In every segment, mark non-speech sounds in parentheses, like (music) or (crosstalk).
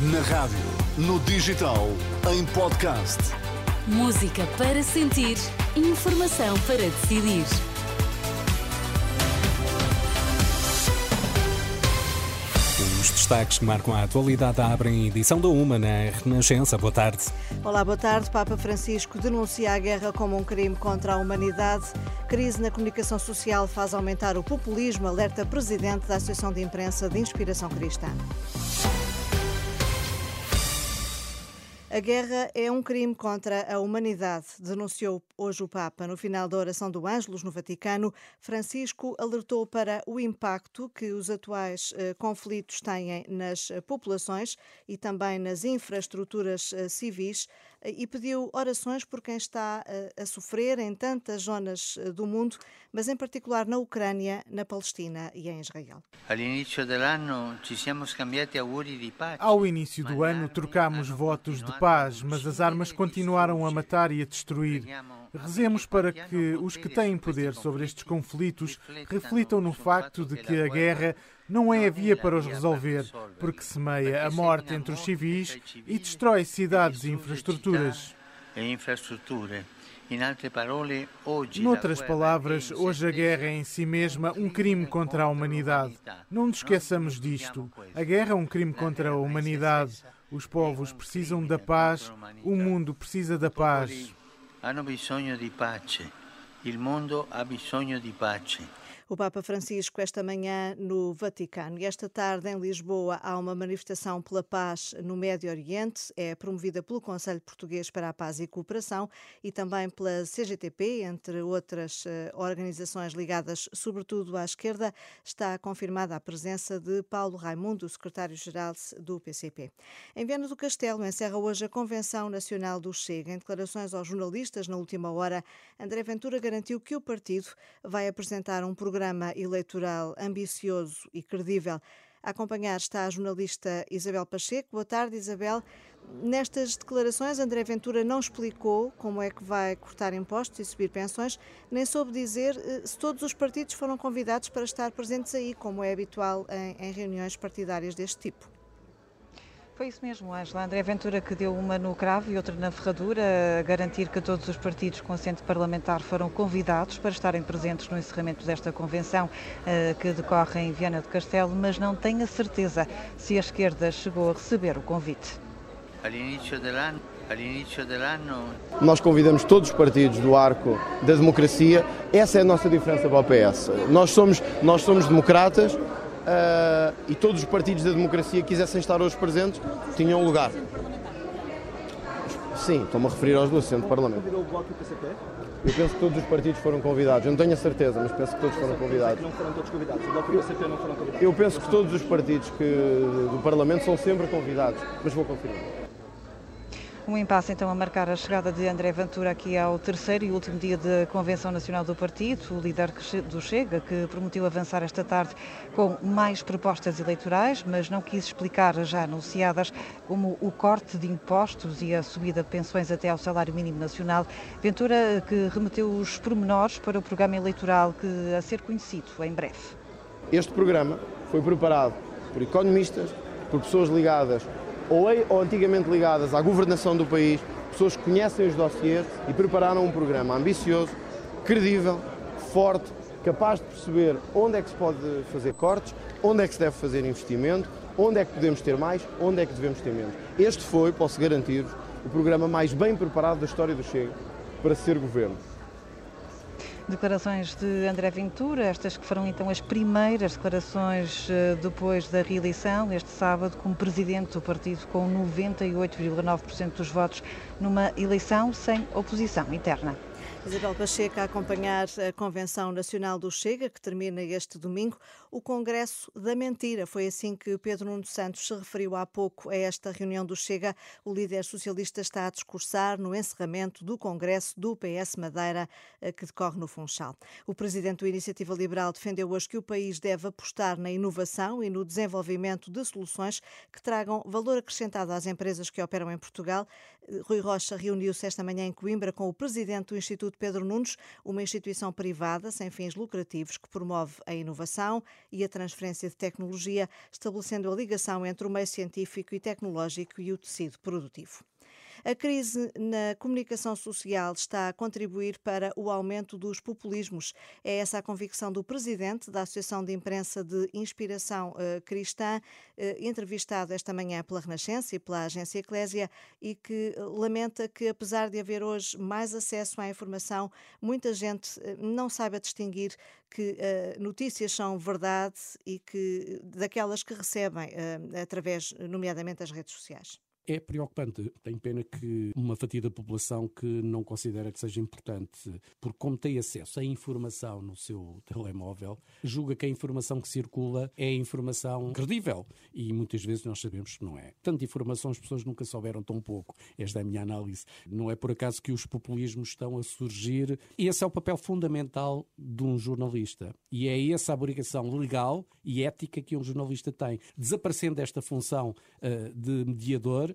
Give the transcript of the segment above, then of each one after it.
Na rádio, no digital, em podcast. Música para sentir, informação para decidir. Os destaques que marcam a atualidade abrem a edição da Uma na Renascença. Boa tarde. Olá, boa tarde. Papa Francisco denuncia a guerra como um crime contra a humanidade. Crise na comunicação social faz aumentar o populismo, alerta presidente da Associação de Imprensa de Inspiração Cristã. A guerra é um crime contra a humanidade, denunciou hoje o Papa. No final da oração do Ângelus no Vaticano, Francisco alertou para o impacto que os atuais eh, conflitos têm nas eh, populações e também nas infraestruturas eh, civis e pediu orações por quem está a sofrer em tantas zonas do mundo, mas em particular na Ucrânia, na Palestina e em Israel. Ao início do ano trocámos votos de paz, mas as armas continuaram a matar e a destruir. Rezemos para que os que têm poder sobre estes conflitos reflitam no facto de que a guerra não é a via para os resolver, porque semeia a morte entre os civis e destrói cidades e infraestruturas. Noutras palavras, hoje a guerra é em si mesma um crime contra a humanidade. Não nos esqueçamos disto. A guerra é um crime contra a humanidade. Os povos precisam da paz, o mundo precisa da paz. Hanno bisogno di pace. Il mondo ha bisogno di pace. O Papa Francisco esta manhã no Vaticano e esta tarde em Lisboa há uma manifestação pela paz no Médio Oriente, é promovida pelo Conselho Português para a Paz e Cooperação e também pela CGTP, entre outras eh, organizações ligadas sobretudo à esquerda, está confirmada a presença de Paulo Raimundo, secretário-geral do PCP. Em Viana do Castelo encerra hoje a Convenção Nacional do Chega. Em declarações aos jornalistas na última hora, André Ventura garantiu que o partido vai apresentar um programa programa eleitoral ambicioso e credível. A acompanhar está a jornalista Isabel Pacheco. Boa tarde, Isabel. Nestas declarações, André Ventura não explicou como é que vai cortar impostos e subir pensões, nem soube dizer eh, se todos os partidos foram convidados para estar presentes aí, como é habitual em, em reuniões partidárias deste tipo. Foi isso mesmo, Angela. André Ventura que deu uma no cravo e outra na ferradura, a garantir que todos os partidos com assento parlamentar foram convidados para estarem presentes no encerramento desta convenção eh, que decorre em Viana do Castelo, mas não tem a certeza se a esquerda chegou a receber o convite. Nós convidamos todos os partidos do arco da democracia. Essa é a nossa diferença para o PS. Nós somos, nós somos democratas, uh, e todos os partidos da democracia que quisessem estar hoje presentes tinham lugar. Sim, estou-me a referir aos do Centro do Parlamento. Eu penso que todos os partidos foram convidados. Eu não tenho a certeza, mas penso que todos foram convidados. Não foram todos convidados. O Bloco e o PCP não foram convidados. Eu penso que todos os partidos que, do Parlamento são sempre convidados, mas vou confirmar. Um impasse então a marcar a chegada de André Ventura aqui ao terceiro e último dia da Convenção Nacional do Partido, o líder do Chega, que prometeu avançar esta tarde com mais propostas eleitorais, mas não quis explicar já anunciadas, como o corte de impostos e a subida de pensões até ao salário mínimo nacional. Ventura que remeteu os pormenores para o programa eleitoral que a ser conhecido em breve. Este programa foi preparado por economistas, por pessoas ligadas ou, ou antigamente ligadas à governação do país, pessoas que conhecem os dossiês e prepararam um programa ambicioso, credível, forte, capaz de perceber onde é que se pode fazer cortes, onde é que se deve fazer investimento, onde é que podemos ter mais, onde é que devemos ter menos. Este foi, posso garantir-vos, o programa mais bem preparado da história do Chega para ser governo. Declarações de André Ventura, estas que foram então as primeiras declarações eh, depois da reeleição, este sábado, como presidente do partido com 98,9% dos votos numa eleição sem oposição interna. Isabel Pacheco a acompanhar a Convenção Nacional do Chega, que termina este domingo, o Congresso da Mentira. Foi assim que Pedro Nuno Santos se referiu há pouco a esta reunião do Chega. O líder socialista está a discursar no encerramento do Congresso do PS Madeira, eh, que decorre no Funchal. O presidente do Iniciativa Liberal defendeu hoje que o país deve apostar na inovação e no desenvolvimento de soluções que tragam valor acrescentado às empresas que operam em Portugal. Eh, Rui Rocha reuniu-se esta manhã em Coimbra com o presidente do Instituto Pedro Nunes, uma instituição privada sem fins lucrativos que promove a inovação e a transferência de tecnologia, estabelecendo a ligação entre o meio científico e tecnológico e o tecido produtivo. A crise na comunicação social está a contribuir para o aumento dos populismos. É essa a convicção do presidente da Associação de Imprensa de Inspiração uh, Cristã, uh, entrevistado esta manhã pela Renascença e pela agência Eclésia, e que lamenta que, apesar de haver hoje mais acesso à informação, muita gente uh, não saiba distinguir que notícias são verdade e que daquelas que recebem através, nomeadamente, das redes sociais é preocupante. Tenho pena que uma fatia da população que não considera que seja importante, porque como tem acesso à informação no seu (laughs) telemóvel, julga que a informação que circula é informação credível. E muitas vezes nós sabemos que não é. Tanta informação as pessoas nunca souberam tão pouco. Esta é a minha análise. Não é por acaso que os populismos estão a surgir. E esse é o papel fundamental de um jornalista. E é essa a obrigação legal e ética que um jornalista tem. Desaparecendo esta função uh, de mediador,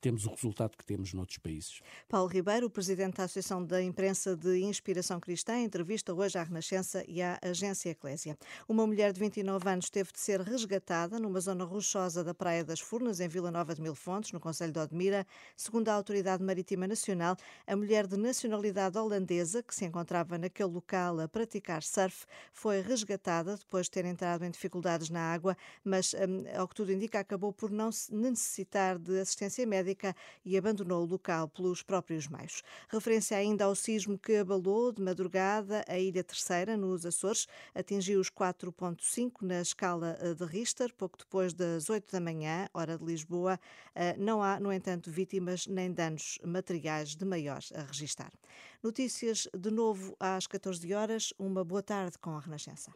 temos o resultado que temos noutros países. Paulo Ribeiro, presidente da Associação da Imprensa de Inspiração Cristã, entrevista hoje à Renascença e à Agência Eclésia. Uma mulher de 29 anos teve de ser resgatada numa zona rochosa da Praia das Furnas, em Vila Nova de Mil Fontes, no Conselho de Odmira. Segundo a Autoridade Marítima Nacional, a mulher de nacionalidade holandesa, que se encontrava naquele local a praticar surf, foi resgatada depois de ter entrado em dificuldades na água, mas, hum, ao que tudo indica, acabou por não necessitar de assistência médica e abandonou o local pelos próprios meios. Referência ainda ao sismo que abalou de madrugada a Ilha Terceira, nos Açores, atingiu os 4,5 na escala eh, de Richter, pouco depois das 8 da manhã, hora de Lisboa. Eh, não há, no entanto, vítimas nem danos materiais de maior a registar. Notícias de novo às 14 horas. Uma boa tarde com a Renascença.